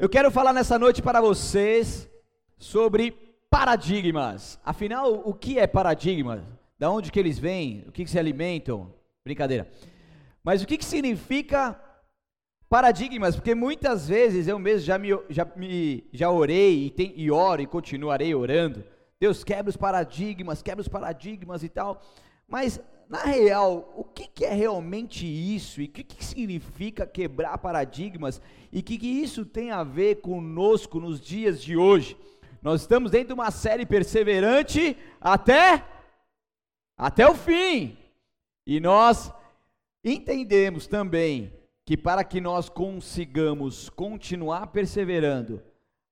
Eu quero falar nessa noite para vocês sobre paradigmas. Afinal, o que é paradigma? Da onde que eles vêm? O que, que se alimentam? Brincadeira. Mas o que, que significa paradigmas? Porque muitas vezes eu mesmo já me já, me, já orei e, tem, e oro e continuarei orando. Deus quebra os paradigmas, quebra os paradigmas e tal. Mas na real, o que, que, é realmente isso? E o que, que, significa quebrar paradigmas? E o que, que isso tem a ver conosco nos dias de hoje? Nós estamos dentro de uma série perseverante até até o fim. E nós entendemos também que para que nós consigamos continuar perseverando,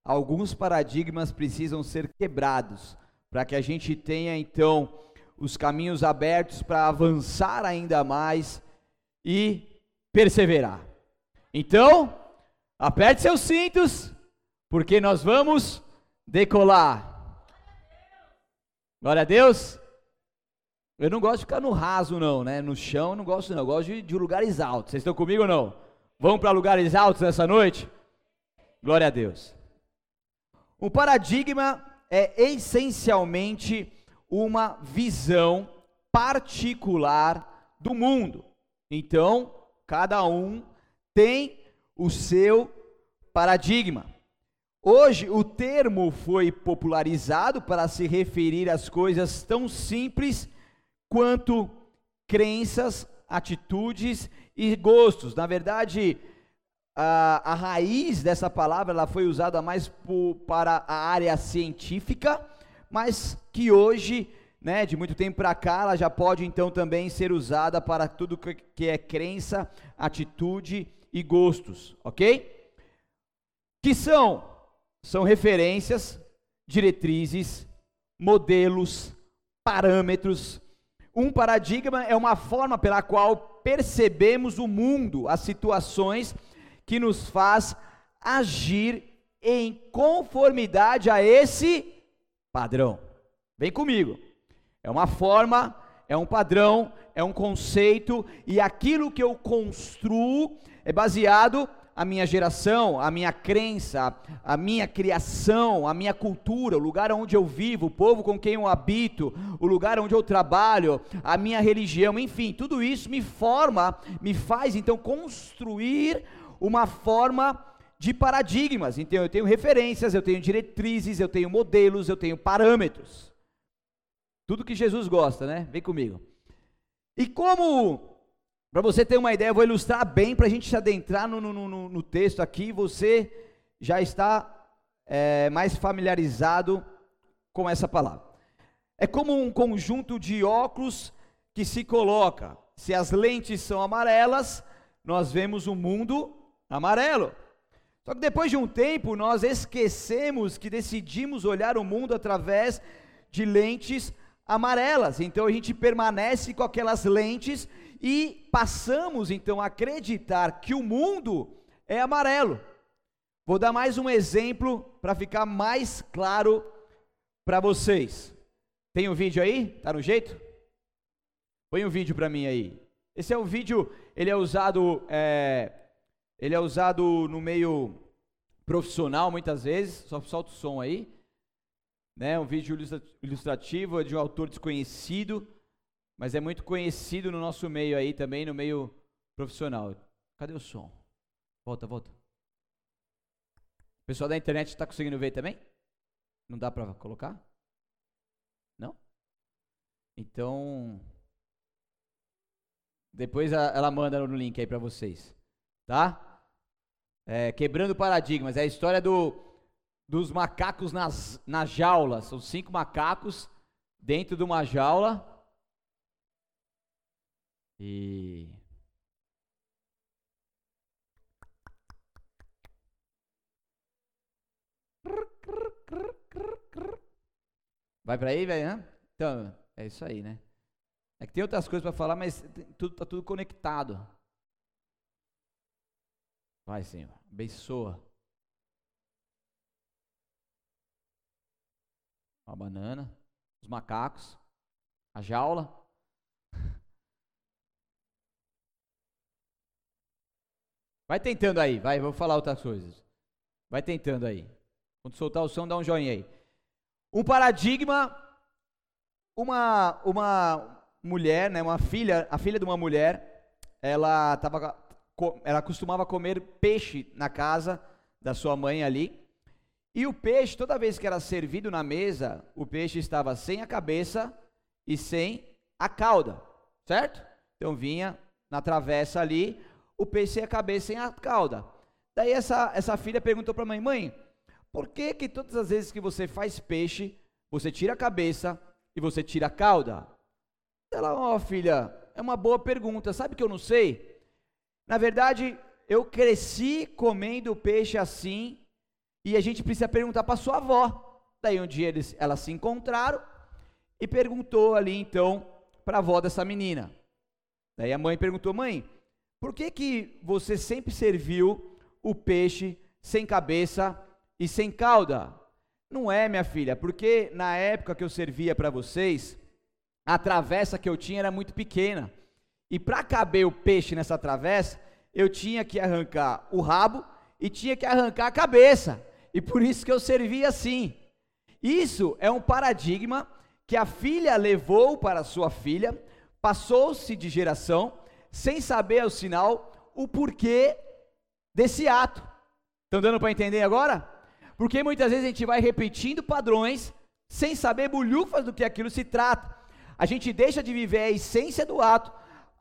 alguns paradigmas precisam ser quebrados, para que a gente tenha então os caminhos abertos para avançar ainda mais e perseverar. Então, aperte seus cintos, porque nós vamos decolar. Glória a Deus. Eu não gosto de ficar no raso, não, né? No chão não gosto, não. Eu gosto de, de lugares altos. Vocês estão comigo ou não? Vamos para lugares altos nessa noite? Glória a Deus. Um paradigma é essencialmente uma visão particular do mundo. Então, cada um tem o seu paradigma. Hoje, o termo foi popularizado para se referir às coisas tão simples quanto crenças, atitudes e gostos. Na verdade, a, a raiz dessa palavra ela foi usada mais por, para a área científica mas que hoje, né, de muito tempo para cá, ela já pode então também ser usada para tudo que é crença, atitude e gostos, ok? Que são? São referências, diretrizes, modelos, parâmetros. Um paradigma é uma forma pela qual percebemos o mundo, as situações que nos faz agir em conformidade a esse padrão. Vem comigo. É uma forma, é um padrão, é um conceito, e aquilo que eu construo é baseado a minha geração, a minha crença, a minha criação, a minha cultura, o lugar onde eu vivo, o povo com quem eu habito, o lugar onde eu trabalho, a minha religião, enfim, tudo isso me forma, me faz então construir uma forma de paradigmas. Então eu tenho referências, eu tenho diretrizes, eu tenho modelos, eu tenho parâmetros. Tudo que Jesus gosta, né? Vem comigo. E como, para você ter uma ideia, eu vou ilustrar bem para a gente se adentrar no, no, no, no, texto aqui, você já está é, mais familiarizado com essa palavra. É como um conjunto de óculos que se coloca. Se as lentes são amarelas, nós vemos o mundo amarelo. Só que depois de um tempo, nós esquecemos que decidimos olhar o mundo através de lentes amarelas. Então a gente permanece com aquelas lentes e passamos então a acreditar que o mundo é amarelo. Vou dar mais um exemplo para ficar mais claro para vocês. Tem um vídeo aí? Tá no jeito? Põe um vídeo para mim aí. Esse é um vídeo, ele é usado é, ele é usado no meio profissional muitas vezes, só solta o som aí. Né, um vídeo ilustrativo de um autor desconhecido, mas é muito conhecido no nosso meio aí também, no meio profissional. Cadê o som? Volta, volta. O pessoal da internet está conseguindo ver também? Não dá para colocar? Não? Então, depois ela manda no link aí para vocês tá? É, quebrando paradigmas, é a história do, dos macacos nas, nas jaulas. São cinco macacos dentro de uma jaula. E. Vai para aí, velho? Então, é isso aí, né? É que tem outras coisas para falar, mas tudo, tá tudo conectado. Vai, Senhor, abençoa. A banana, os macacos, a jaula. Vai tentando aí, vai, vou falar outras coisas. Vai tentando aí. Quando soltar o som, dá um joinha aí. Um paradigma, uma, uma mulher, né, uma filha, a filha de uma mulher, ela, tava, ela costumava comer peixe na casa da sua mãe ali. E o peixe, toda vez que era servido na mesa, o peixe estava sem a cabeça e sem a cauda, certo? Então vinha na travessa ali, o peixe sem a cabeça e sem a cauda. Daí essa, essa filha perguntou para a mãe: Mãe, por que que todas as vezes que você faz peixe, você tira a cabeça e você tira a cauda? Ela, ó oh, filha, é uma boa pergunta. Sabe que eu não sei? Na verdade, eu cresci comendo peixe assim e a gente precisa perguntar para sua avó. Daí um dia eles, elas se encontraram e perguntou ali então para a avó dessa menina. Daí a mãe perguntou: "Mãe, por que que você sempre serviu o peixe sem cabeça e sem cauda. Não é, minha filha, porque na época que eu servia para vocês, a travessa que eu tinha era muito pequena. E para caber o peixe nessa travessa, eu tinha que arrancar o rabo e tinha que arrancar a cabeça. E por isso que eu servia assim. Isso é um paradigma que a filha levou para sua filha, passou-se de geração, sem saber o sinal, o porquê desse ato. Estão dando para entender agora? Porque muitas vezes a gente vai repetindo padrões sem saber bolhufas do que aquilo se trata. A gente deixa de viver a essência do ato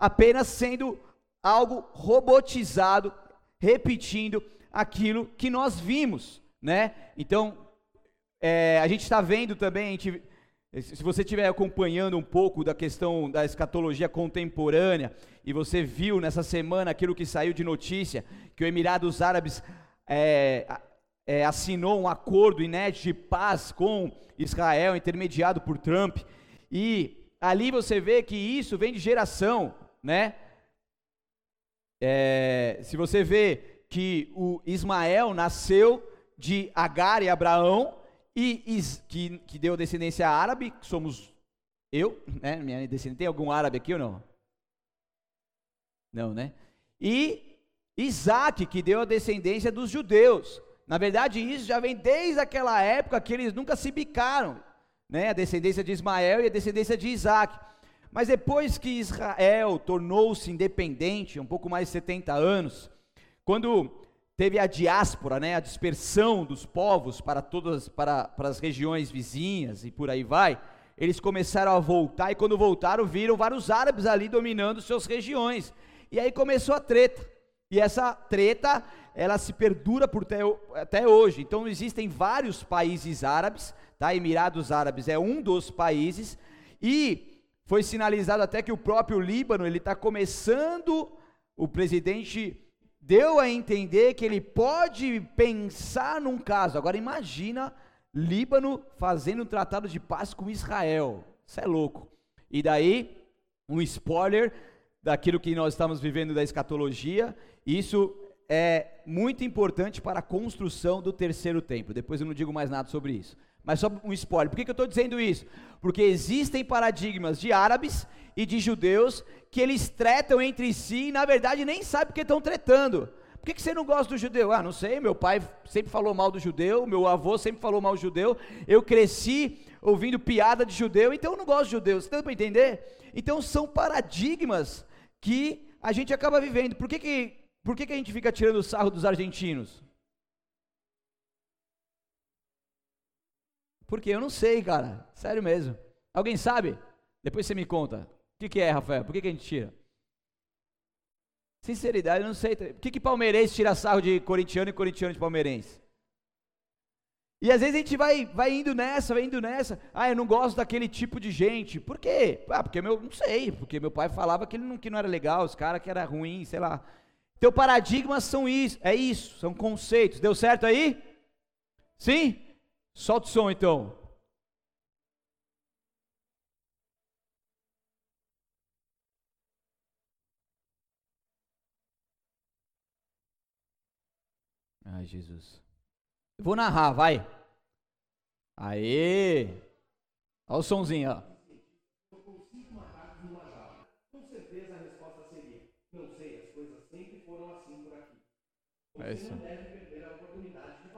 apenas sendo algo robotizado, repetindo aquilo que nós vimos, né? Então, é, a gente está vendo também, gente, se você estiver acompanhando um pouco da questão da escatologia contemporânea, e você viu nessa semana aquilo que saiu de notícia, que o Emirados Árabes é, é, assinou um acordo inédito de paz com Israel, intermediado por Trump, e ali você vê que isso vem de geração, né? É, se você vê que o Ismael nasceu de Agar e Abraão, e que, que deu descendência árabe, que somos eu, né? Minha descendência, tem algum árabe aqui ou não? Não, né? E Isaac, que deu a descendência dos judeus. Na verdade, isso já vem desde aquela época que eles nunca se bicaram, né? A descendência de Ismael e a descendência de Isaac. Mas depois que Israel tornou-se independente, um pouco mais de 70 anos, quando teve a diáspora, né, a dispersão dos povos para todas para, para as regiões vizinhas e por aí vai, eles começaram a voltar e quando voltaram viram vários árabes ali dominando suas regiões. E aí começou a treta. E essa treta, ela se perdura por até, até hoje. Então existem vários países árabes, tá? Emirados Árabes é um dos países e foi sinalizado até que o próprio Líbano, ele está começando, o presidente deu a entender que ele pode pensar num caso. Agora imagina Líbano fazendo um tratado de paz com Israel. Isso é louco. E daí, um spoiler, daquilo que nós estamos vivendo da escatologia. Isso é muito importante para a construção do terceiro templo. Depois eu não digo mais nada sobre isso. Mas só um spoiler. Por que, que eu estou dizendo isso? Porque existem paradigmas de árabes e de judeus que eles tretam entre si e na verdade nem sabem porque estão tretando. Por que, que você não gosta do judeu? Ah, não sei, meu pai sempre falou mal do judeu, meu avô sempre falou mal do judeu, eu cresci ouvindo piada de judeu, então eu não gosto de judeu. Você está para entender? Então são paradigmas que a gente acaba vivendo. Por que, que, por que, que a gente fica tirando o sarro dos argentinos? Porque eu não sei, cara. Sério mesmo. Alguém sabe? Depois você me conta. O que, que é, Rafael? Por que, que a gente tira? Sinceridade, eu não sei. Por que, que palmeirense tira sarro de corintiano e corintiano de palmeirense? E às vezes a gente vai, vai indo nessa, vai indo nessa. Ah, eu não gosto daquele tipo de gente. Por quê? Ah, porque meu, não sei, porque meu pai falava que, ele não, que não era legal, os caras que era ruim, sei lá. Teu paradigmas são isso, é isso, são conceitos. Deu certo aí? Sim? Solta o som então. Ai, Jesus. Vou narrar, vai. Aê! Olha o somzinho, ó. Com certeza a resposta seria: Não sei, as coisas sempre foram assim por aqui. É Você não deve perder a oportunidade de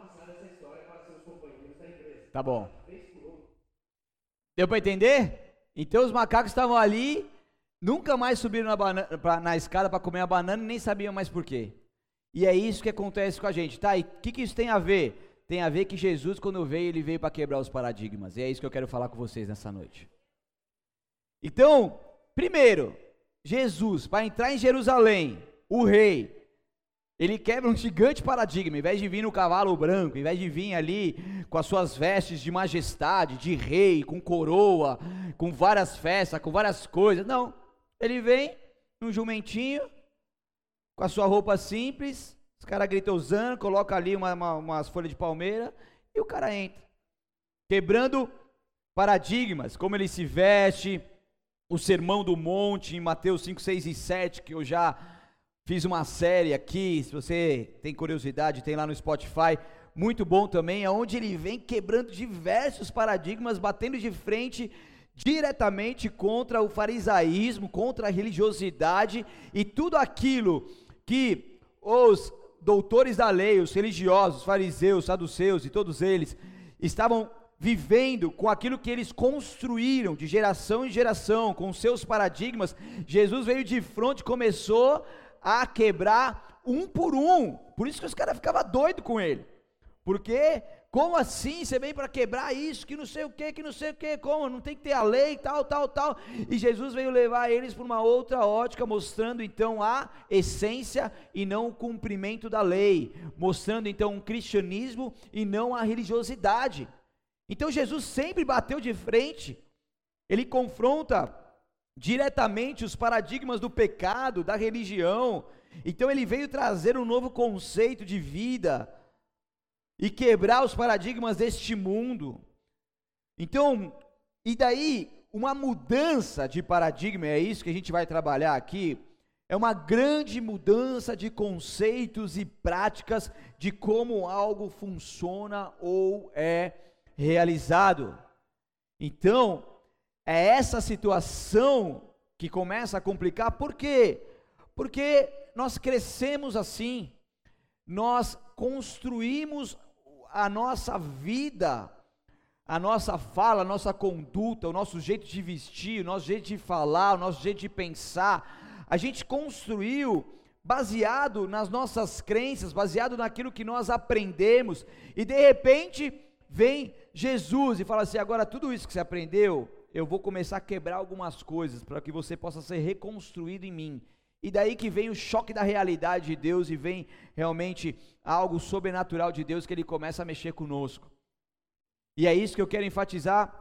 Tá bom. Deu para entender? Então os macacos estavam ali, nunca mais subiram na, banana, pra, na escada para comer a banana e nem sabiam mais por quê. E é isso que acontece com a gente, tá? E o que, que isso tem a ver? Tem a ver que Jesus, quando veio, ele veio para quebrar os paradigmas. E é isso que eu quero falar com vocês nessa noite. Então, primeiro, Jesus, para entrar em Jerusalém, o rei, ele quebra um gigante paradigma, em vez de vir no cavalo branco, em vez de vir ali com as suas vestes de majestade, de rei, com coroa, com várias festas, com várias coisas. Não, ele vem num jumentinho, com a sua roupa simples, os caras gritam usando, coloca ali uma, uma, umas folhas de palmeira e o cara entra. Quebrando paradigmas, como ele se veste, o sermão do monte em Mateus 5, 6 e 7, que eu já Fiz uma série aqui, se você tem curiosidade, tem lá no Spotify, muito bom também, aonde ele vem quebrando diversos paradigmas, batendo de frente diretamente contra o farisaísmo, contra a religiosidade e tudo aquilo que os doutores da lei, os religiosos, fariseus, saduceus e todos eles estavam vivendo com aquilo que eles construíram de geração em geração, com seus paradigmas, Jesus veio de frente, começou a quebrar um por um. Por isso que os caras ficavam doidos com ele. Porque, como assim você vem para quebrar isso, que não sei o que, que não sei o que, como? Não tem que ter a lei, tal, tal, tal. E Jesus veio levar eles para uma outra ótica, mostrando então a essência e não o cumprimento da lei. Mostrando então um cristianismo e não a religiosidade. Então Jesus sempre bateu de frente, ele confronta diretamente os paradigmas do pecado, da religião. Então ele veio trazer um novo conceito de vida e quebrar os paradigmas deste mundo. Então, e daí uma mudança de paradigma, é isso que a gente vai trabalhar aqui, é uma grande mudança de conceitos e práticas de como algo funciona ou é realizado. Então, é essa situação que começa a complicar, por quê? Porque nós crescemos assim, nós construímos a nossa vida, a nossa fala, a nossa conduta, o nosso jeito de vestir, o nosso jeito de falar, o nosso jeito de pensar, a gente construiu baseado nas nossas crenças, baseado naquilo que nós aprendemos, e de repente vem Jesus e fala assim: agora tudo isso que você aprendeu, eu vou começar a quebrar algumas coisas para que você possa ser reconstruído em mim. E daí que vem o choque da realidade de Deus e vem realmente algo sobrenatural de Deus que ele começa a mexer conosco. E é isso que eu quero enfatizar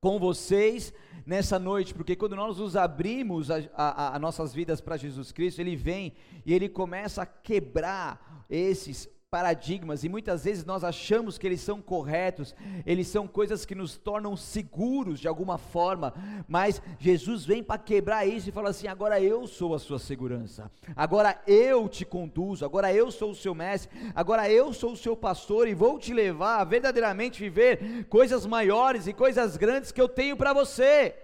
com vocês nessa noite, porque quando nós nos abrimos a, a, a nossas vidas para Jesus Cristo, Ele vem e Ele começa a quebrar esses paradigmas e muitas vezes nós achamos que eles são corretos, eles são coisas que nos tornam seguros de alguma forma, mas Jesus vem para quebrar isso e fala assim: agora eu sou a sua segurança, agora eu te conduzo, agora eu sou o seu mestre, agora eu sou o seu pastor e vou te levar a verdadeiramente viver coisas maiores e coisas grandes que eu tenho para você.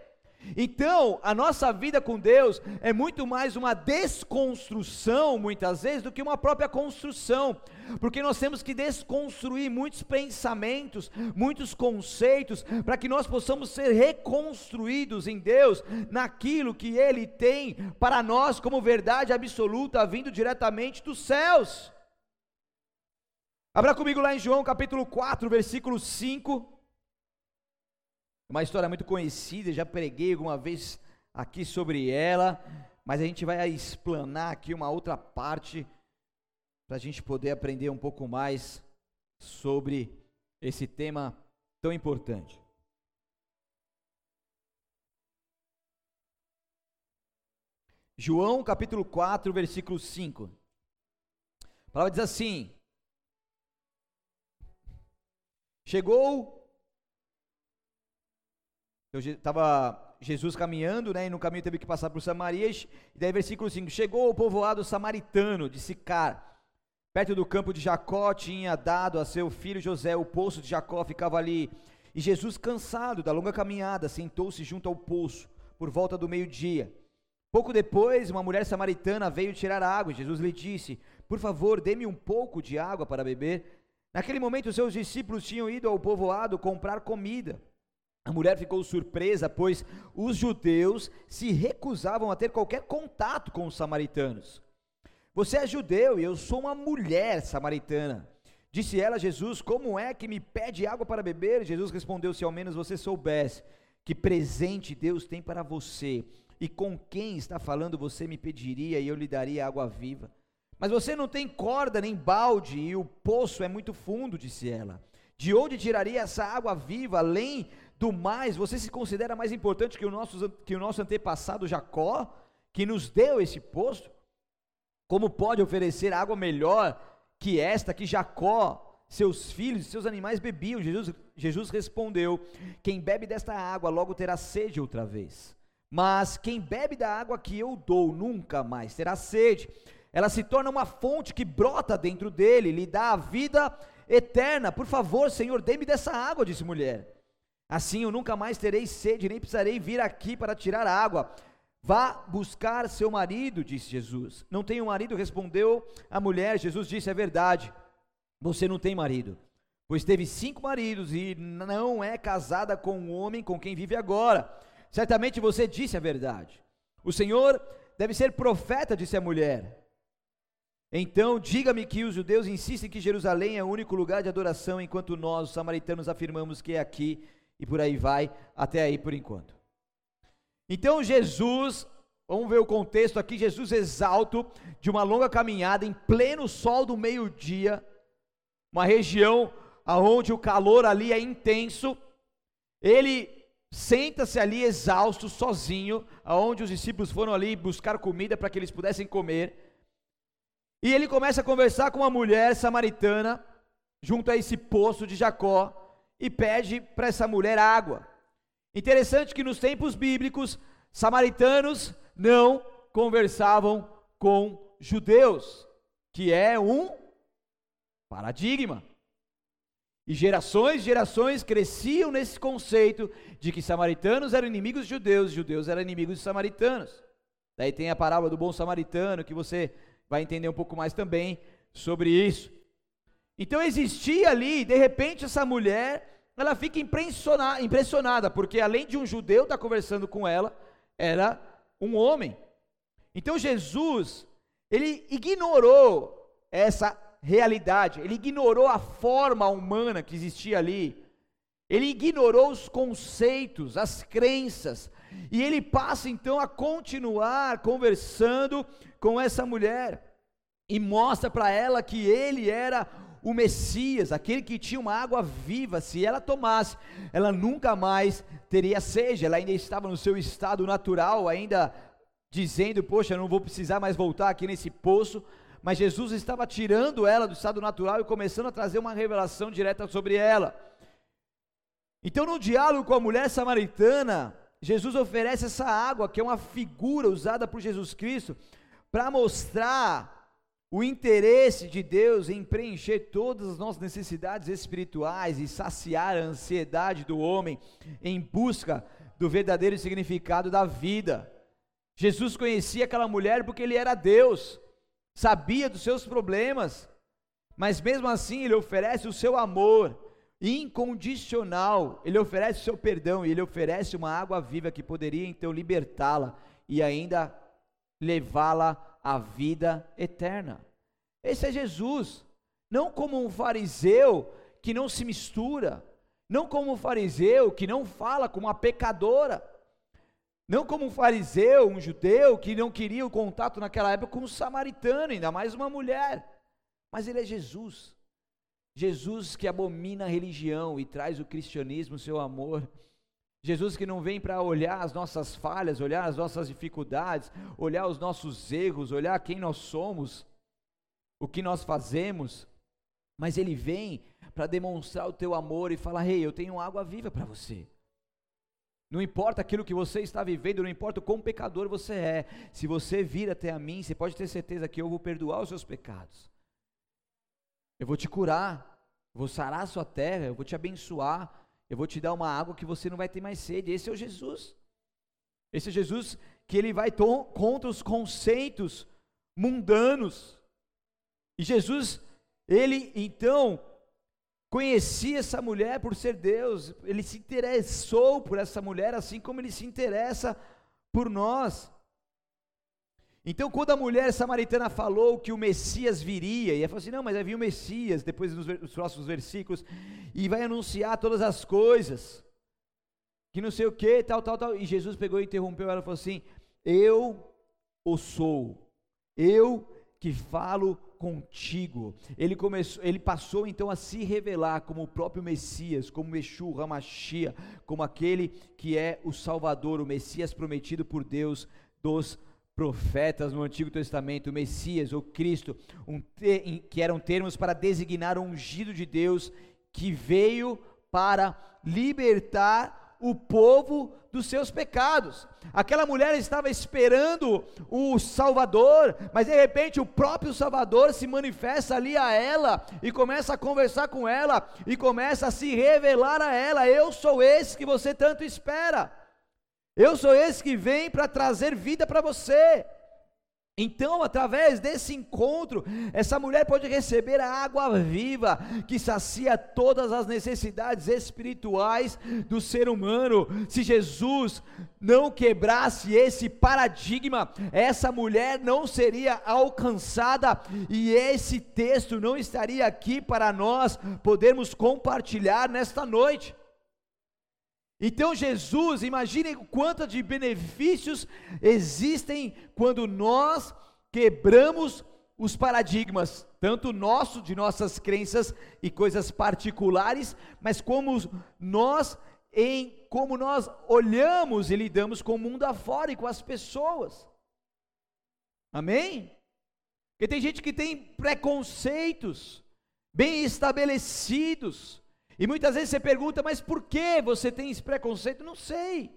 Então, a nossa vida com Deus é muito mais uma desconstrução, muitas vezes, do que uma própria construção, porque nós temos que desconstruir muitos pensamentos, muitos conceitos, para que nós possamos ser reconstruídos em Deus, naquilo que Ele tem para nós como verdade absoluta, vindo diretamente dos céus. Abra comigo lá em João capítulo 4, versículo 5. Uma história muito conhecida, já preguei alguma vez aqui sobre ela, mas a gente vai explanar aqui uma outra parte para a gente poder aprender um pouco mais sobre esse tema tão importante. João capítulo 4, versículo 5. A palavra diz assim: Chegou estava Jesus caminhando, né, e no caminho teve que passar por Samaria, e daí versículo 5, chegou ao povoado samaritano de Sicar, perto do campo de Jacó, tinha dado a seu filho José, o poço de Jacó ficava ali, e Jesus cansado da longa caminhada, sentou-se junto ao poço, por volta do meio-dia, pouco depois, uma mulher samaritana veio tirar água, e Jesus lhe disse, por favor, dê-me um pouco de água para beber, Naquele momento, seus discípulos tinham ido ao povoado comprar comida. A mulher ficou surpresa, pois os judeus se recusavam a ter qualquer contato com os samaritanos. Você é judeu e eu sou uma mulher samaritana. Disse ela a Jesus: Como é que me pede água para beber? Jesus respondeu: Se ao menos você soubesse que presente Deus tem para você e com quem está falando, você me pediria e eu lhe daria água viva. Mas você não tem corda nem balde e o poço é muito fundo, disse ela. De onde tiraria essa água viva? Além do mais, você se considera mais importante que o nosso, que o nosso antepassado Jacó, que nos deu esse poço? Como pode oferecer água melhor que esta que Jacó, seus filhos e seus animais bebiam? Jesus, Jesus respondeu: Quem bebe desta água logo terá sede outra vez. Mas quem bebe da água que eu dou nunca mais terá sede. Ela se torna uma fonte que brota dentro dele, lhe dá a vida eterna. Por favor, Senhor, dê-me dessa água, disse mulher. Assim eu nunca mais terei sede, nem precisarei vir aqui para tirar água. Vá buscar seu marido, disse Jesus. Não tenho marido, respondeu a mulher. Jesus disse: É verdade, você não tem marido, pois teve cinco maridos e não é casada com o homem com quem vive agora. Certamente você disse a verdade. O Senhor deve ser profeta, disse a mulher. Então, diga-me que os judeus insistem que Jerusalém é o único lugar de adoração, enquanto nós, os samaritanos, afirmamos que é aqui e por aí vai, até aí por enquanto. Então Jesus, vamos ver o contexto aqui, Jesus exalto de uma longa caminhada em pleno sol do meio-dia, uma região aonde o calor ali é intenso, ele senta-se ali exausto, sozinho, aonde os discípulos foram ali buscar comida para que eles pudessem comer. E ele começa a conversar com uma mulher samaritana junto a esse poço de Jacó e pede para essa mulher água. Interessante que nos tempos bíblicos, samaritanos não conversavam com judeus, que é um paradigma. E gerações e gerações cresciam nesse conceito de que samaritanos eram inimigos de judeus, judeus eram inimigos de samaritanos. Daí tem a parábola do bom samaritano, que você vai entender um pouco mais também sobre isso. Então existia ali, de repente, essa mulher ela fica impressionada, porque além de um judeu estar conversando com ela, era um homem. Então Jesus, ele ignorou essa realidade, ele ignorou a forma humana que existia ali, ele ignorou os conceitos, as crenças, e ele passa então a continuar conversando com essa mulher e mostra para ela que ele era o Messias, aquele que tinha uma água viva, se ela tomasse, ela nunca mais teria sede, ela ainda estava no seu estado natural, ainda dizendo: Poxa, não vou precisar mais voltar aqui nesse poço. Mas Jesus estava tirando ela do estado natural e começando a trazer uma revelação direta sobre ela. Então, no diálogo com a mulher samaritana, Jesus oferece essa água, que é uma figura usada por Jesus Cristo, para mostrar o interesse de Deus em preencher todas as nossas necessidades espirituais e saciar a ansiedade do homem em busca do verdadeiro significado da vida. Jesus conhecia aquela mulher porque ele era Deus, sabia dos seus problemas, mas mesmo assim ele oferece o seu amor incondicional, ele oferece o seu perdão e ele oferece uma água viva que poderia então libertá-la e ainda levá-la a vida eterna. Esse é Jesus, não como um fariseu que não se mistura, não como um fariseu que não fala com uma pecadora, não como um fariseu, um judeu que não queria o contato naquela época com um samaritano, ainda mais uma mulher, mas ele é Jesus. Jesus que abomina a religião e traz o cristianismo, o seu amor. Jesus que não vem para olhar as nossas falhas, olhar as nossas dificuldades, olhar os nossos erros, olhar quem nós somos, o que nós fazemos, mas Ele vem para demonstrar o teu amor e falar: Ei, hey, eu tenho água viva para você. Não importa aquilo que você está vivendo, não importa o quão pecador você é, se você vir até a mim, você pode ter certeza que eu vou perdoar os seus pecados. Eu vou te curar, vou sarar a sua terra, eu vou te abençoar, eu vou te dar uma água que você não vai ter mais sede. Esse é o Jesus. Esse é Jesus que ele vai contra os conceitos mundanos. E Jesus, ele então conhecia essa mulher por ser Deus, ele se interessou por essa mulher, assim como ele se interessa por nós. Então, quando a mulher samaritana falou que o Messias viria, e ela falou assim: não, mas vai vir o Messias, depois nos próximos versículos, e vai anunciar todas as coisas, que não sei o que, tal, tal, tal. E Jesus pegou e interrompeu ela e falou assim: Eu o sou, eu que falo contigo. Ele começou, ele passou então a se revelar como o próprio Messias, como Yeshua Hamashia, como aquele que é o Salvador, o Messias prometido por Deus dos profetas no Antigo Testamento, Messias ou Cristo, um te, que eram termos para designar o ungido de Deus que veio para libertar o povo dos seus pecados. Aquela mulher estava esperando o Salvador, mas de repente o próprio Salvador se manifesta ali a ela e começa a conversar com ela e começa a se revelar a ela: Eu sou esse que você tanto espera. Eu sou esse que vem para trazer vida para você. Então, através desse encontro, essa mulher pode receber a água viva que sacia todas as necessidades espirituais do ser humano. Se Jesus não quebrasse esse paradigma, essa mulher não seria alcançada e esse texto não estaria aqui para nós podermos compartilhar nesta noite. Então Jesus, imaginem quanto de benefícios existem quando nós quebramos os paradigmas, tanto nosso, de nossas crenças e coisas particulares, mas como nós em como nós olhamos e lidamos com o mundo afora e com as pessoas. Amém? Porque tem gente que tem preconceitos bem estabelecidos, e muitas vezes você pergunta, mas por que você tem esse preconceito? Não sei.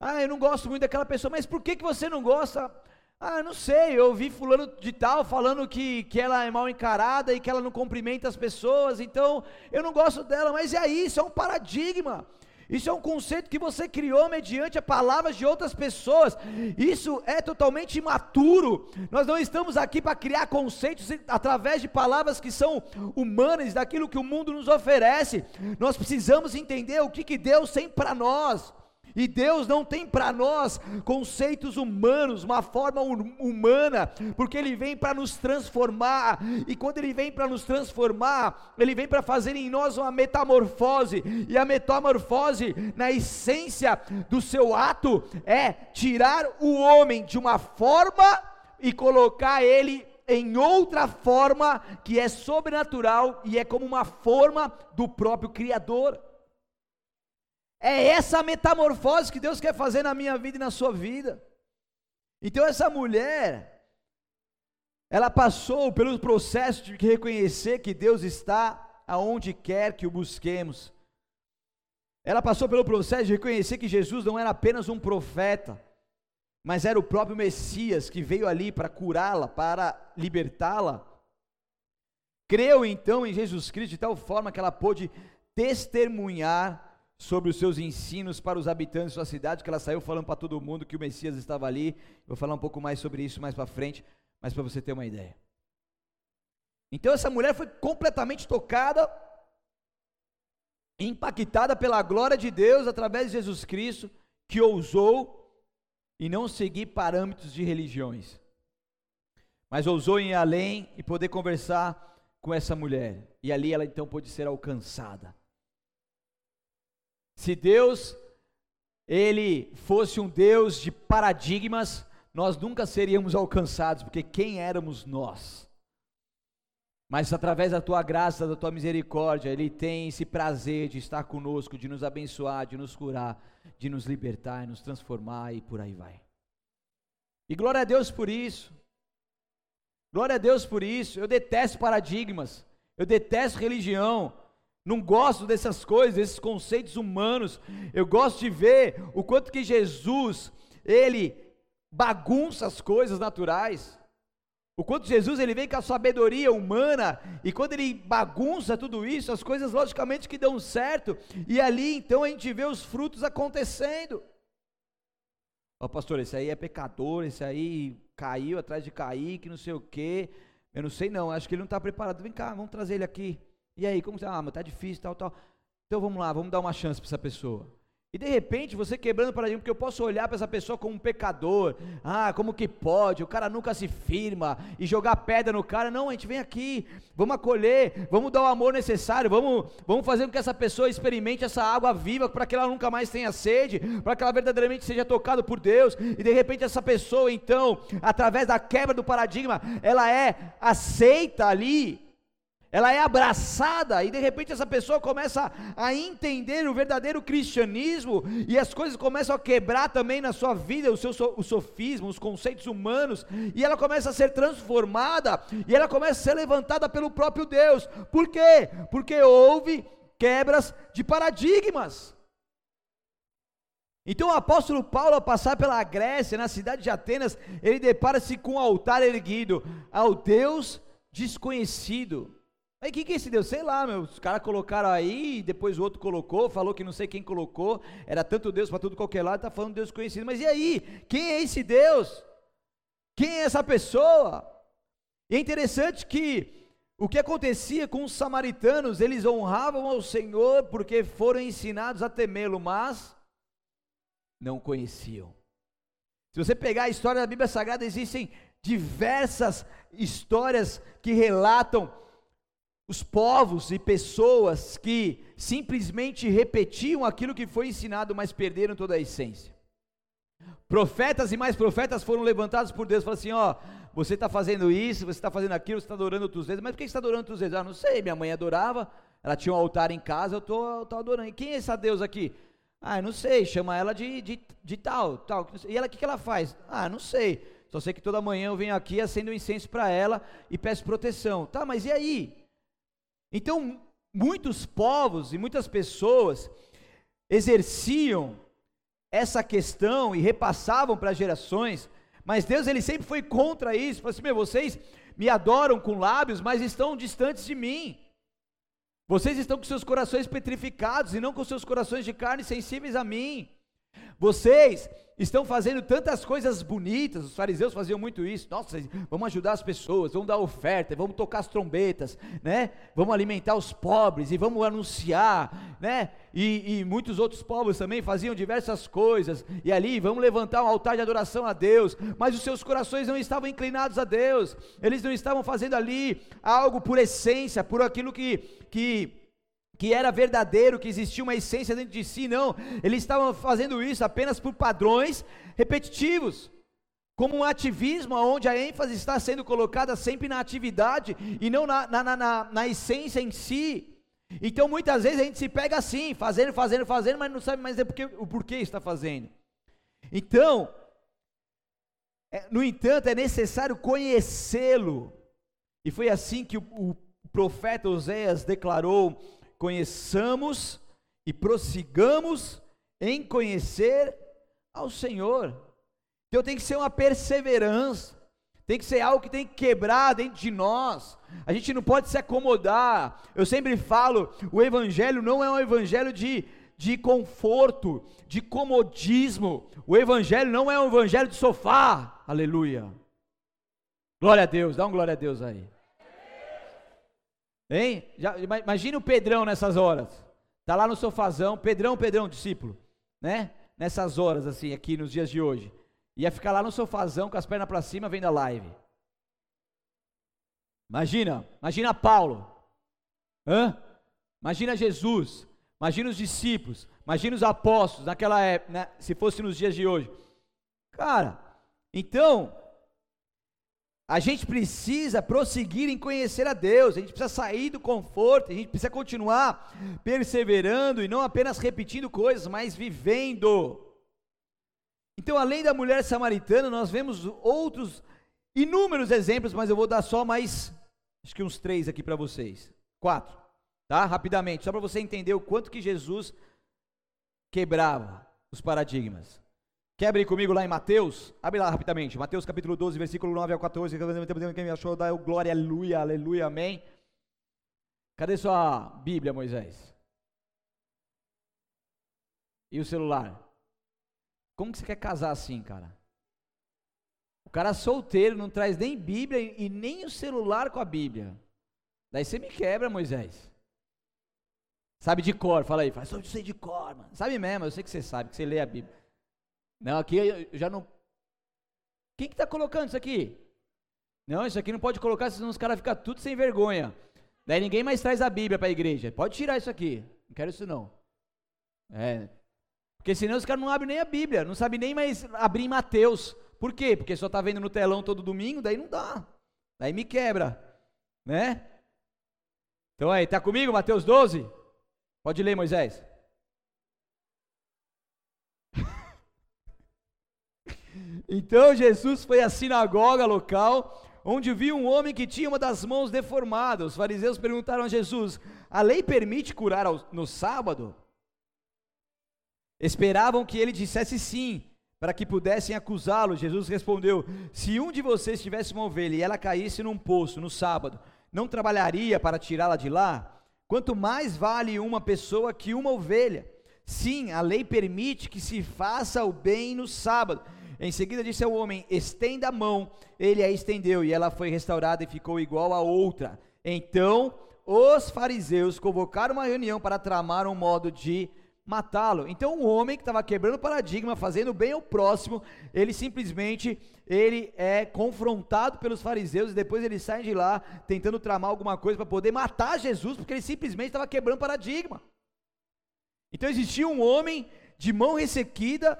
Ah, eu não gosto muito daquela pessoa, mas por que, que você não gosta? Ah, não sei, eu ouvi fulano de tal falando que, que ela é mal encarada e que ela não cumprimenta as pessoas, então eu não gosto dela, mas aí? Isso é um paradigma. Isso é um conceito que você criou mediante a palavras de outras pessoas. Isso é totalmente imaturo. Nós não estamos aqui para criar conceitos através de palavras que são humanas, daquilo que o mundo nos oferece. Nós precisamos entender o que, que Deus tem para nós. E Deus não tem para nós conceitos humanos, uma forma humana, porque Ele vem para nos transformar, e quando Ele vem para nos transformar, Ele vem para fazer em nós uma metamorfose, e a metamorfose, na essência do seu ato, é tirar o homem de uma forma e colocar ele em outra forma que é sobrenatural e é como uma forma do próprio Criador. É essa metamorfose que Deus quer fazer na minha vida e na sua vida. Então essa mulher, ela passou pelo processo de reconhecer que Deus está aonde quer que o busquemos. Ela passou pelo processo de reconhecer que Jesus não era apenas um profeta, mas era o próprio Messias que veio ali para curá-la, para libertá-la. Creu então em Jesus Cristo de tal forma que ela pôde testemunhar sobre os seus ensinos para os habitantes de sua cidade, que ela saiu falando para todo mundo que o Messias estava ali. Vou falar um pouco mais sobre isso mais para frente, mas para você ter uma ideia. Então essa mulher foi completamente tocada, impactada pela glória de Deus através de Jesus Cristo, que ousou e não seguir parâmetros de religiões, mas ousou ir além e poder conversar com essa mulher. E ali ela então pôde ser alcançada. Se Deus ele fosse um Deus de paradigmas, nós nunca seríamos alcançados, porque quem éramos nós? Mas através da tua graça, da tua misericórdia, Ele tem esse prazer de estar conosco, de nos abençoar, de nos curar, de nos libertar, nos transformar e por aí vai. E glória a Deus por isso. Glória a Deus por isso. Eu detesto paradigmas, eu detesto religião, não gosto dessas coisas, desses conceitos humanos. Eu gosto de ver o quanto que Jesus, ele bagunça as coisas naturais. O quanto Jesus ele vem com a sabedoria humana e quando ele bagunça tudo isso, as coisas logicamente que dão certo, e ali então a gente vê os frutos acontecendo. Ó, oh, pastor, esse aí é pecador, esse aí caiu atrás de cair, que não sei o quê. Eu não sei não, acho que ele não está preparado. Vem cá, vamos trazer ele aqui. E aí, como você, ah, mas tá difícil, tal, tal. Então vamos lá, vamos dar uma chance para essa pessoa. E de repente, você quebrando o paradigma, porque eu posso olhar para essa pessoa como um pecador. Ah, como que pode? O cara nunca se firma e jogar pedra no cara. Não, a gente vem aqui, vamos acolher, vamos dar o amor necessário, vamos, vamos fazer com que essa pessoa experimente essa água viva para que ela nunca mais tenha sede, para que ela verdadeiramente seja tocada por Deus. E de repente, essa pessoa, então, através da quebra do paradigma, ela é aceita ali ela é abraçada e de repente essa pessoa começa a entender o verdadeiro cristianismo e as coisas começam a quebrar também na sua vida, o seu o sofismo, os conceitos humanos, e ela começa a ser transformada e ela começa a ser levantada pelo próprio Deus. Por quê? Porque houve quebras de paradigmas. Então o apóstolo Paulo, ao passar pela Grécia, na cidade de Atenas, ele depara-se com um altar erguido ao Deus desconhecido. Aí o que, que é esse Deus? Sei lá, meu, os caras colocaram aí, depois o outro colocou, falou que não sei quem colocou, era tanto Deus para tudo qualquer lado, está falando Deus conhecido. Mas e aí? Quem é esse Deus? Quem é essa pessoa? E é interessante que o que acontecia com os samaritanos, eles honravam ao Senhor porque foram ensinados a temê-lo, mas não conheciam. Se você pegar a história da Bíblia Sagrada, existem diversas histórias que relatam os povos e pessoas que simplesmente repetiam aquilo que foi ensinado, mas perderam toda a essência. Profetas e mais profetas foram levantados por Deus, falaram assim: ó, você está fazendo isso, você está fazendo aquilo, você está adorando outros deuses, mas por que você está adorando outros deuses? Ah, não sei, minha mãe adorava, ela tinha um altar em casa, eu estou adorando. E quem é essa Deus aqui? Ah, não sei, chama ela de, de, de tal, tal. E ela, o que, que ela faz? Ah, não sei, só sei que toda manhã eu venho aqui, acendo incenso para ela e peço proteção. Tá, mas e aí? Então, muitos povos e muitas pessoas exerciam essa questão e repassavam para gerações, mas Deus ele sempre foi contra isso. Falou assim: vocês me adoram com lábios, mas estão distantes de mim. Vocês estão com seus corações petrificados e não com seus corações de carne sensíveis a mim. Vocês estão fazendo tantas coisas bonitas, os fariseus faziam muito isso. Nossa, vamos ajudar as pessoas, vamos dar oferta, vamos tocar as trombetas, né? Vamos alimentar os pobres e vamos anunciar, né? E, e muitos outros povos também faziam diversas coisas. E ali, vamos levantar um altar de adoração a Deus. Mas os seus corações não estavam inclinados a Deus. Eles não estavam fazendo ali algo por essência, por aquilo que que que era verdadeiro, que existia uma essência dentro de si, não. Eles estavam fazendo isso apenas por padrões repetitivos, como um ativismo onde a ênfase está sendo colocada sempre na atividade e não na, na, na, na essência em si. Então muitas vezes a gente se pega assim, fazendo, fazendo, fazendo, mas não sabe mais o porquê, o porquê está fazendo. Então, é, no entanto, é necessário conhecê-lo. E foi assim que o, o profeta Oséias declarou conheçamos e prossigamos em conhecer ao Senhor. Então tem que ser uma perseverança, tem que ser algo que tem que quebrar dentro de nós. A gente não pode se acomodar. Eu sempre falo, o evangelho não é um evangelho de de conforto, de comodismo. O evangelho não é um evangelho de sofá. Aleluia. Glória a Deus, dá um glória a Deus aí. Hein? Já, imagina o Pedrão nessas horas. Tá lá no sofazão, Pedrão, Pedrão, discípulo, né? Nessas horas assim, aqui nos dias de hoje. Ia ficar lá no sofazão com as pernas para cima vendo a live. Imagina, imagina Paulo. Hã? Imagina Jesus. Imagina os discípulos. Imagina os apóstolos naquela época, né? se fosse nos dias de hoje. Cara, então, a gente precisa prosseguir em conhecer a Deus, a gente precisa sair do conforto, a gente precisa continuar perseverando e não apenas repetindo coisas, mas vivendo. Então, além da mulher samaritana, nós vemos outros inúmeros exemplos, mas eu vou dar só mais, acho que uns três aqui para vocês. Quatro, tá? Rapidamente, só para você entender o quanto que Jesus quebrava os paradigmas. Quebre comigo lá em Mateus, abre lá rapidamente, Mateus capítulo 12, versículo 9 ao 14, quem me achou, dá glória, aleluia, aleluia, amém. Cadê sua Bíblia, Moisés? E o celular? Como que você quer casar assim, cara? O cara solteiro, não traz nem Bíblia e nem o celular com a Bíblia. Daí você me quebra, Moisés. Sabe de cor, fala aí. Fala, sei de cor, mano. Sabe mesmo, eu sei que você sabe, que você lê a Bíblia. Não, aqui eu já não. Quem que está colocando isso aqui? Não, isso aqui não pode colocar, senão os caras ficam tudo sem vergonha. Daí ninguém mais traz a Bíblia para a igreja. Pode tirar isso aqui. Não quero isso não. É. Porque senão os caras não abrem nem a Bíblia, não sabem nem mais abrir em Mateus. Por quê? Porque só está vendo no telão todo domingo, daí não dá. Daí me quebra, né? Então aí, tá comigo, Mateus 12? Pode ler, Moisés. Então Jesus foi à sinagoga local, onde viu um homem que tinha uma das mãos deformadas. Os fariseus perguntaram a Jesus: A lei permite curar no sábado? Esperavam que ele dissesse sim, para que pudessem acusá-lo. Jesus respondeu: Se um de vocês tivesse uma ovelha e ela caísse num poço no sábado, não trabalharia para tirá-la de lá? Quanto mais vale uma pessoa que uma ovelha? Sim, a lei permite que se faça o bem no sábado. Em seguida disse ao homem: Estenda a mão. Ele a estendeu, e ela foi restaurada e ficou igual a outra. Então os fariseus convocaram uma reunião para tramar um modo de matá-lo. Então o homem que estava quebrando o paradigma, fazendo bem ao próximo, ele simplesmente ele é confrontado pelos fariseus e depois eles saem de lá tentando tramar alguma coisa para poder matar Jesus, porque ele simplesmente estava quebrando paradigma. Então existia um homem de mão ressequida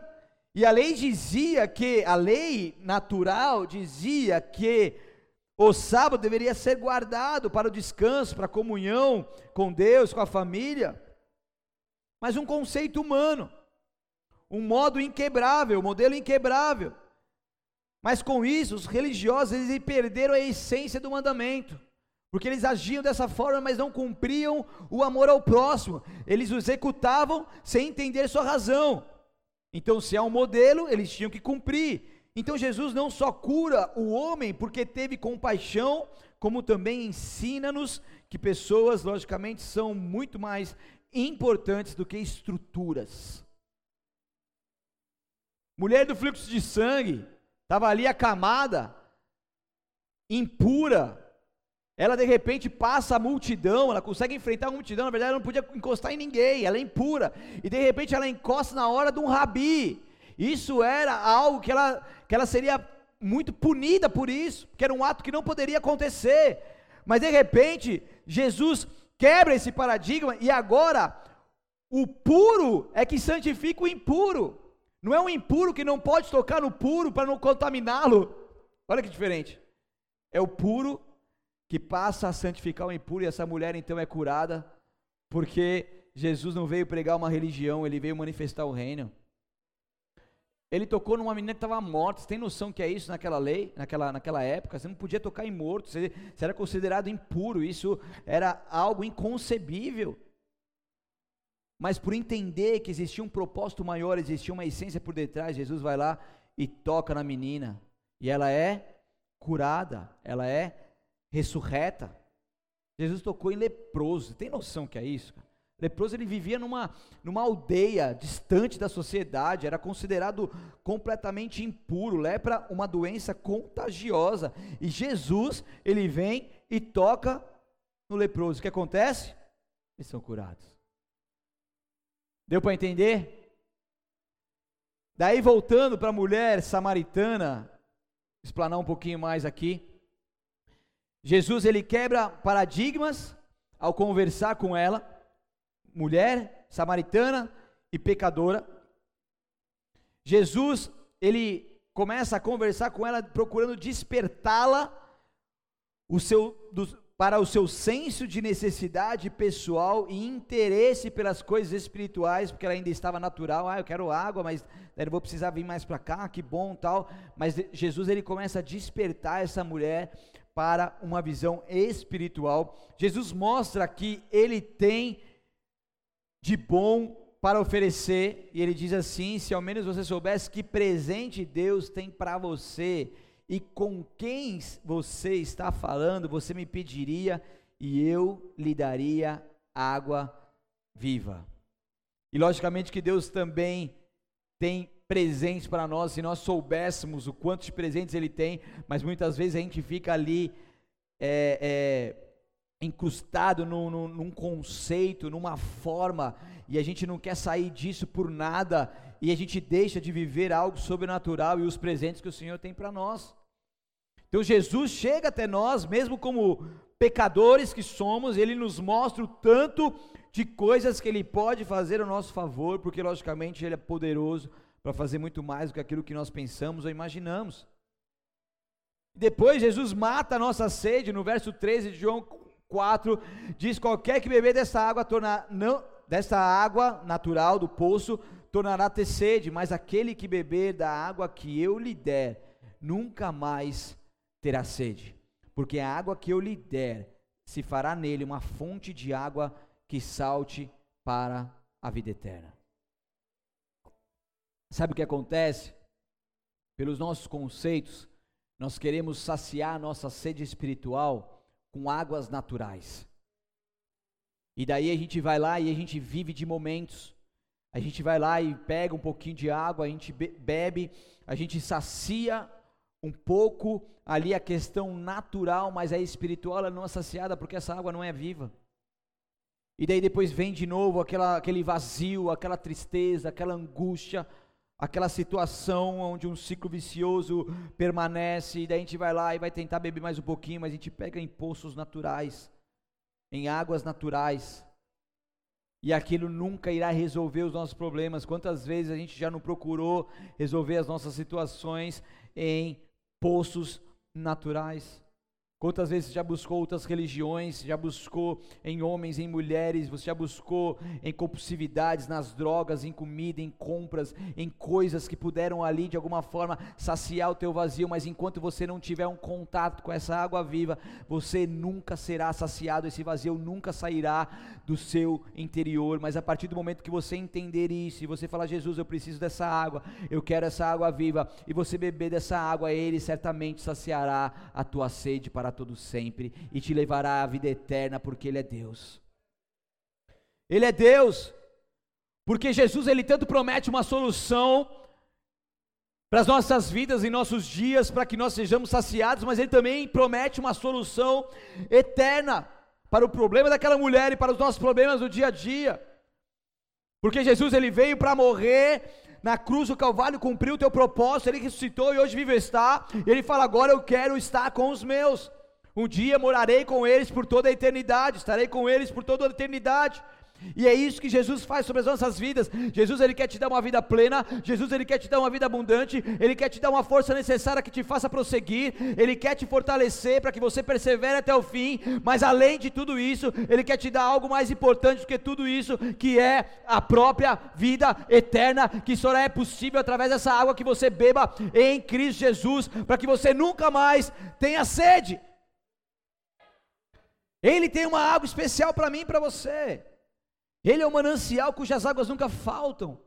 e a lei dizia que a lei natural dizia que o sábado deveria ser guardado para o descanso, para a comunhão com Deus, com a família mas um conceito humano, um modo inquebrável, um modelo inquebrável. Mas com isso, os religiosos eles perderam a essência do mandamento, porque eles agiam dessa forma, mas não cumpriam o amor ao próximo. Eles o executavam sem entender sua razão. Então, se é um modelo, eles tinham que cumprir. Então, Jesus não só cura o homem porque teve compaixão, como também ensina-nos que pessoas, logicamente, são muito mais importantes do que estruturas. Mulher do fluxo de sangue, estava ali acamada, impura. Ela de repente passa a multidão, ela consegue enfrentar a multidão, na verdade ela não podia encostar em ninguém, ela é impura. E de repente ela encosta na hora de um rabi. Isso era algo que ela, que ela seria muito punida por isso, porque era um ato que não poderia acontecer. Mas de repente, Jesus quebra esse paradigma e agora o puro é que santifica o impuro. Não é um impuro que não pode tocar no puro para não contaminá-lo. Olha que diferente. É o puro que passa a santificar o impuro e essa mulher então é curada porque Jesus não veio pregar uma religião, ele veio manifestar o reino. Ele tocou numa menina que estava morta. Você tem noção que é isso naquela lei, naquela, naquela época? Você não podia tocar em morto, você, você era considerado impuro. Isso era algo inconcebível. Mas por entender que existia um propósito maior, existia uma essência por detrás, Jesus vai lá e toca na menina. E ela é curada, ela é ressurreta. Jesus tocou em leproso. Tem noção que é isso? Cara? Leproso ele vivia numa, numa aldeia distante da sociedade, era considerado completamente impuro, lepra uma doença contagiosa. E Jesus, ele vem e toca no leproso. O que acontece? Eles são curados. Deu para entender? Daí voltando para a mulher samaritana, explanar um pouquinho mais aqui. Jesus ele quebra paradigmas ao conversar com ela mulher samaritana e pecadora. Jesus, ele começa a conversar com ela, procurando despertá-la o seu, do, para o seu senso de necessidade pessoal e interesse pelas coisas espirituais, porque ela ainda estava natural. Ah, eu quero água, mas eu vou precisar vir mais para cá, que bom, tal. Mas Jesus ele começa a despertar essa mulher para uma visão espiritual. Jesus mostra que ele tem de bom para oferecer, e ele diz assim: se ao menos você soubesse que presente Deus tem para você e com quem você está falando, você me pediria e eu lhe daria água viva. E logicamente que Deus também tem presentes para nós, se nós soubéssemos o quanto de presentes Ele tem, mas muitas vezes a gente fica ali é, é, incrustado num, num, conceito, numa forma, e a gente não quer sair disso por nada, e a gente deixa de viver algo sobrenatural e os presentes que o Senhor tem para nós. Então Jesus chega até nós, mesmo como pecadores que somos, ele nos mostra o tanto de coisas que ele pode fazer a nosso favor, porque logicamente ele é poderoso para fazer muito mais do que aquilo que nós pensamos ou imaginamos. Depois Jesus mata a nossa sede, no verso 13 de João 4, diz: Qualquer que beber dessa água, tornar, não, dessa água natural do poço, tornará ter sede, mas aquele que beber da água que eu lhe der, nunca mais terá sede, porque a água que eu lhe der se fará nele uma fonte de água que salte para a vida eterna. Sabe o que acontece? Pelos nossos conceitos, nós queremos saciar a nossa sede espiritual com águas naturais. E daí a gente vai lá e a gente vive de momentos. A gente vai lá e pega um pouquinho de água, a gente bebe, a gente sacia um pouco ali a questão natural, mas a espiritual ela não é saciada porque essa água não é viva. E daí depois vem de novo aquela, aquele vazio, aquela tristeza, aquela angústia, aquela situação onde um ciclo vicioso permanece, e daí a gente vai lá e vai tentar beber mais um pouquinho, mas a gente pega em poços naturais, em águas naturais, e aquilo nunca irá resolver os nossos problemas. Quantas vezes a gente já não procurou resolver as nossas situações em poços naturais? Quantas vezes você já buscou outras religiões, já buscou em homens, em mulheres, você já buscou em compulsividades, nas drogas, em comida, em compras, em coisas que puderam ali de alguma forma saciar o teu vazio, mas enquanto você não tiver um contato com essa água viva, você nunca será saciado, esse vazio nunca sairá do seu interior, mas a partir do momento que você entender isso, e você falar, Jesus, eu preciso dessa água, eu quero essa água viva, e você beber dessa água, ele certamente saciará a tua sede para todo sempre e te levará à vida eterna, porque Ele é Deus. Ele é Deus, porque Jesus ele tanto promete uma solução para as nossas vidas em nossos dias, para que nós sejamos saciados, mas ele também promete uma solução eterna para o problema daquela mulher e para os nossos problemas do dia a dia. Porque Jesus ele veio para morrer na cruz do Calvário, cumpriu o teu propósito, ele ressuscitou e hoje vive está. E ele fala: "Agora eu quero estar com os meus". Um dia morarei com eles por toda a eternidade, estarei com eles por toda a eternidade. E é isso que Jesus faz sobre as nossas vidas. Jesus ele quer te dar uma vida plena, Jesus ele quer te dar uma vida abundante, ele quer te dar uma força necessária que te faça prosseguir, ele quer te fortalecer para que você persevere até o fim, mas além de tudo isso, ele quer te dar algo mais importante do que tudo isso, que é a própria vida eterna, que só é possível através dessa água que você beba em Cristo Jesus, para que você nunca mais tenha sede. Ele tem uma água especial para mim e para você. Ele é um manancial cujas águas nunca faltam.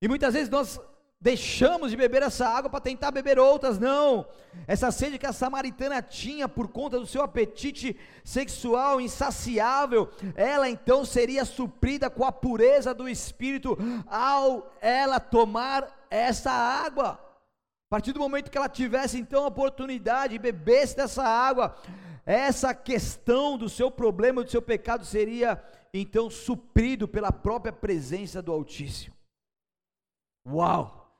E muitas vezes nós deixamos de beber essa água para tentar beber outras, não. Essa sede que a samaritana tinha por conta do seu apetite sexual insaciável, ela então seria suprida com a pureza do espírito ao ela tomar essa água. A partir do momento que ela tivesse então a oportunidade de bebesse dessa água, essa questão do seu problema, do seu pecado seria então suprido pela própria presença do Altíssimo. Uau!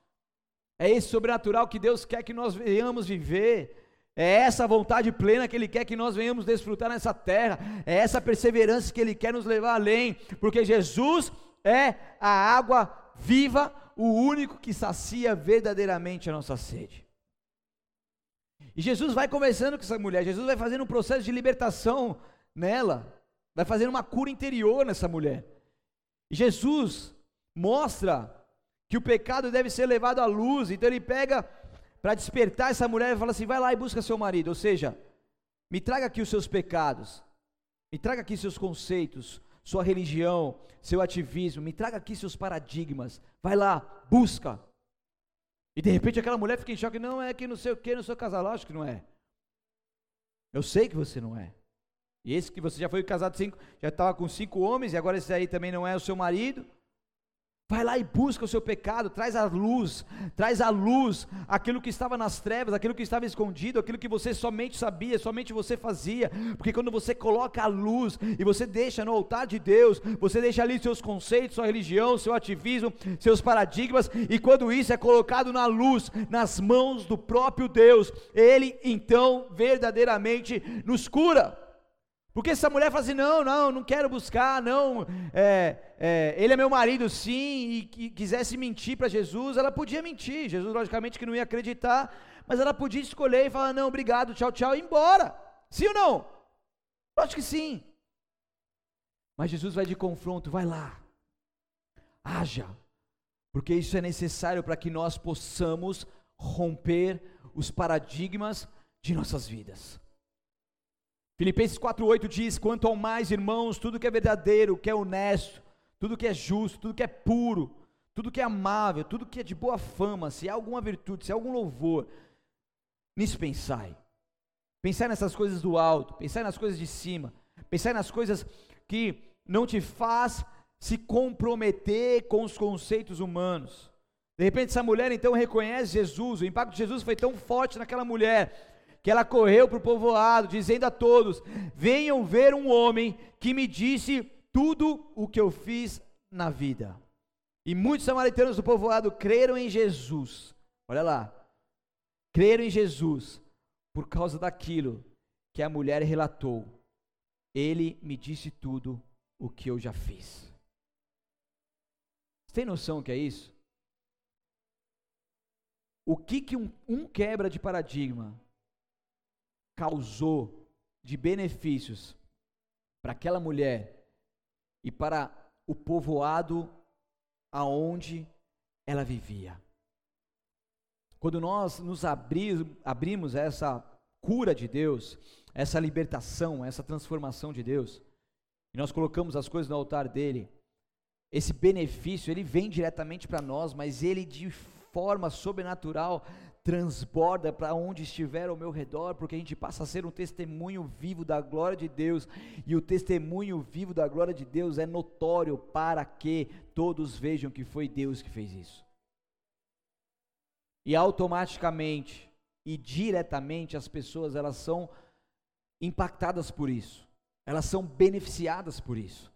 É esse sobrenatural que Deus quer que nós venhamos viver. É essa vontade plena que Ele quer que nós venhamos desfrutar nessa terra. É essa perseverança que Ele quer nos levar além. Porque Jesus é a água viva, o único que sacia verdadeiramente a nossa sede. E Jesus vai conversando com essa mulher, Jesus vai fazendo um processo de libertação nela, vai fazendo uma cura interior nessa mulher. E Jesus mostra que o pecado deve ser levado à luz, então ele pega para despertar essa mulher e fala assim: vai lá e busca seu marido, ou seja, me traga aqui os seus pecados, me traga aqui seus conceitos, sua religião, seu ativismo, me traga aqui seus paradigmas, vai lá, busca. E de repente aquela mulher fica em choque, não é que não sei o que, não sou casal, lógico que não é. Eu sei que você não é. E esse que você já foi casado cinco, já estava com cinco homens, e agora esse aí também não é o seu marido. Vai lá e busca o seu pecado, traz a luz, traz a luz, aquilo que estava nas trevas, aquilo que estava escondido, aquilo que você somente sabia, somente você fazia, porque quando você coloca a luz e você deixa no altar de Deus, você deixa ali seus conceitos, sua religião, seu ativismo, seus paradigmas, e quando isso é colocado na luz, nas mãos do próprio Deus, Ele então verdadeiramente nos cura. Porque essa mulher fala assim: não, não, não quero buscar, não, é, é, ele é meu marido, sim, e, quisesse mentir para Jesus, ela podia mentir. Jesus, logicamente, que não ia acreditar, mas ela podia escolher e falar: não, obrigado, tchau, tchau, e ir embora. Sim ou não? Acho que sim. Mas Jesus vai de confronto, vai lá, haja, porque isso é necessário para que nós possamos romper os paradigmas de nossas vidas. Filipenses 4:8 diz: "Quanto ao mais, irmãos, tudo que é verdadeiro, que é honesto, tudo que é justo, tudo que é puro, tudo que é amável, tudo que é de boa fama, se há alguma virtude, se há algum louvor, nisso pensai. Pensai nessas coisas do alto, pensai nas coisas de cima, pensai nas coisas que não te faz se comprometer com os conceitos humanos. De repente essa mulher então reconhece Jesus, o impacto de Jesus foi tão forte naquela mulher que ela correu para o povoado, dizendo a todos: Venham ver um homem que me disse tudo o que eu fiz na vida. E muitos samaritanos do povoado creram em Jesus. Olha lá. Creram em Jesus por causa daquilo que a mulher relatou. Ele me disse tudo o que eu já fiz. Você tem noção que é isso? O que, que um, um quebra de paradigma causou de benefícios para aquela mulher e para o povoado aonde ela vivia. Quando nós nos abrimos essa cura de Deus, essa libertação, essa transformação de Deus, e nós colocamos as coisas no altar dele, esse benefício, ele vem diretamente para nós, mas ele de forma sobrenatural transborda para onde estiver ao meu redor, porque a gente passa a ser um testemunho vivo da glória de Deus, e o testemunho vivo da glória de Deus é notório para que todos vejam que foi Deus que fez isso. E automaticamente e diretamente as pessoas elas são impactadas por isso. Elas são beneficiadas por isso.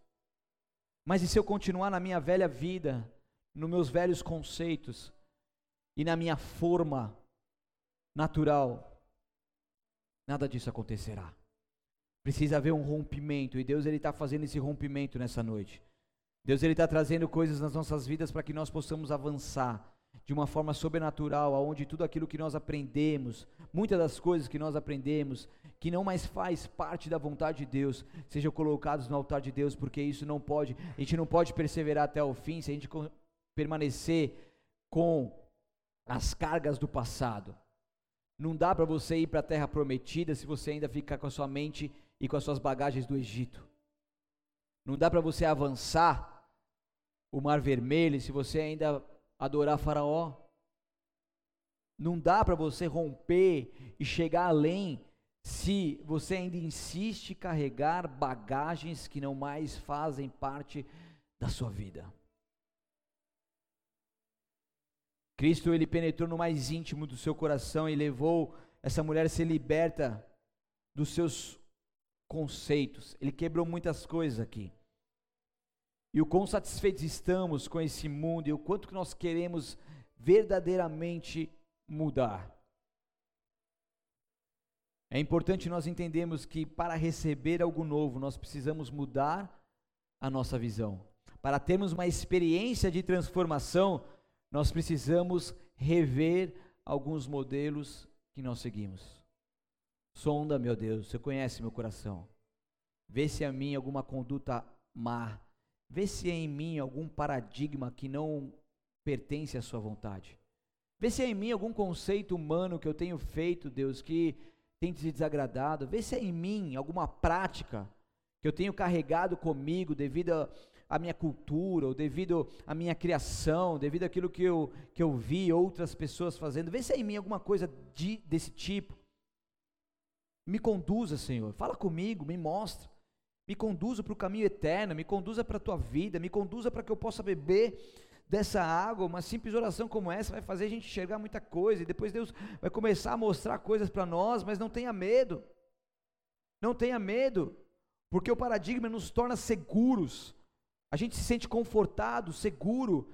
Mas e se eu continuar na minha velha vida, nos meus velhos conceitos e na minha forma natural, nada disso acontecerá. Precisa haver um rompimento e Deus ele está fazendo esse rompimento nessa noite. Deus ele está trazendo coisas nas nossas vidas para que nós possamos avançar de uma forma sobrenatural, aonde tudo aquilo que nós aprendemos, muitas das coisas que nós aprendemos, que não mais faz parte da vontade de Deus, sejam colocados no altar de Deus, porque isso não pode, a gente não pode perseverar até o fim se a gente permanecer com as cargas do passado. Não dá para você ir para a terra prometida se você ainda ficar com a sua mente e com as suas bagagens do Egito. Não dá para você avançar o Mar Vermelho se você ainda adorar Faraó. Não dá para você romper e chegar além se você ainda insiste em carregar bagagens que não mais fazem parte da sua vida. Cristo ele penetrou no mais íntimo do seu coração e levou essa mulher a ser liberta dos seus conceitos. Ele quebrou muitas coisas aqui. E o quão satisfeitos estamos com esse mundo e o quanto que nós queremos verdadeiramente mudar. É importante nós entendermos que para receber algo novo, nós precisamos mudar a nossa visão. Para termos uma experiência de transformação, nós precisamos rever alguns modelos que nós seguimos. Sonda, meu Deus, você conhece meu coração. Vê se em mim alguma conduta má. Vê se em mim algum paradigma que não pertence à sua vontade. Vê se há em mim algum conceito humano que eu tenho feito, Deus, que tem te desagradado. Vê se há em mim alguma prática que eu tenho carregado comigo devido a minha cultura, ou devido à minha criação, devido àquilo que eu, que eu vi outras pessoas fazendo. Vê se é em mim alguma coisa de, desse tipo. Me conduza, Senhor. Fala comigo, me mostra. Me conduza para o caminho eterno, me conduza para a tua vida, me conduza para que eu possa beber dessa água, uma simples oração como essa vai fazer a gente enxergar muita coisa, e depois Deus vai começar a mostrar coisas para nós, mas não tenha medo, não tenha medo, porque o paradigma nos torna seguros, a gente se sente confortado, seguro,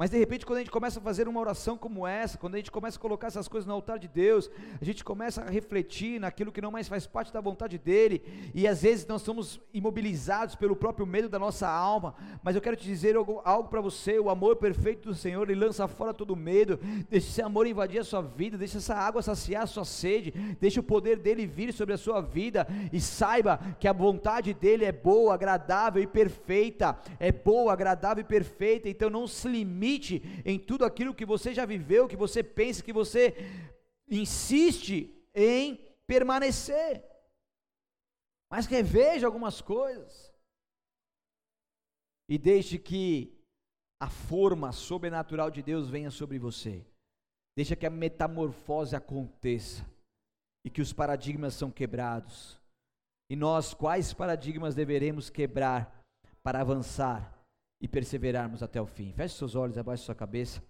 mas de repente, quando a gente começa a fazer uma oração como essa, quando a gente começa a colocar essas coisas no altar de Deus, a gente começa a refletir naquilo que não mais faz parte da vontade dele, e às vezes nós somos imobilizados pelo próprio medo da nossa alma. Mas eu quero te dizer algo, algo para você: o amor perfeito do Senhor, ele lança fora todo medo. Deixe esse amor invadir a sua vida, deixe essa água saciar a sua sede, deixe o poder dele vir sobre a sua vida, e saiba que a vontade dele é boa, agradável e perfeita. É boa, agradável e perfeita, então não se limite limite em tudo aquilo que você já viveu, que você pensa, que você insiste em permanecer. Mas reveja algumas coisas. E deixe que a forma sobrenatural de Deus venha sobre você. Deixa que a metamorfose aconteça e que os paradigmas são quebrados. E nós, quais paradigmas deveremos quebrar para avançar? E perseverarmos até o fim. Feche seus olhos, abaixe sua cabeça.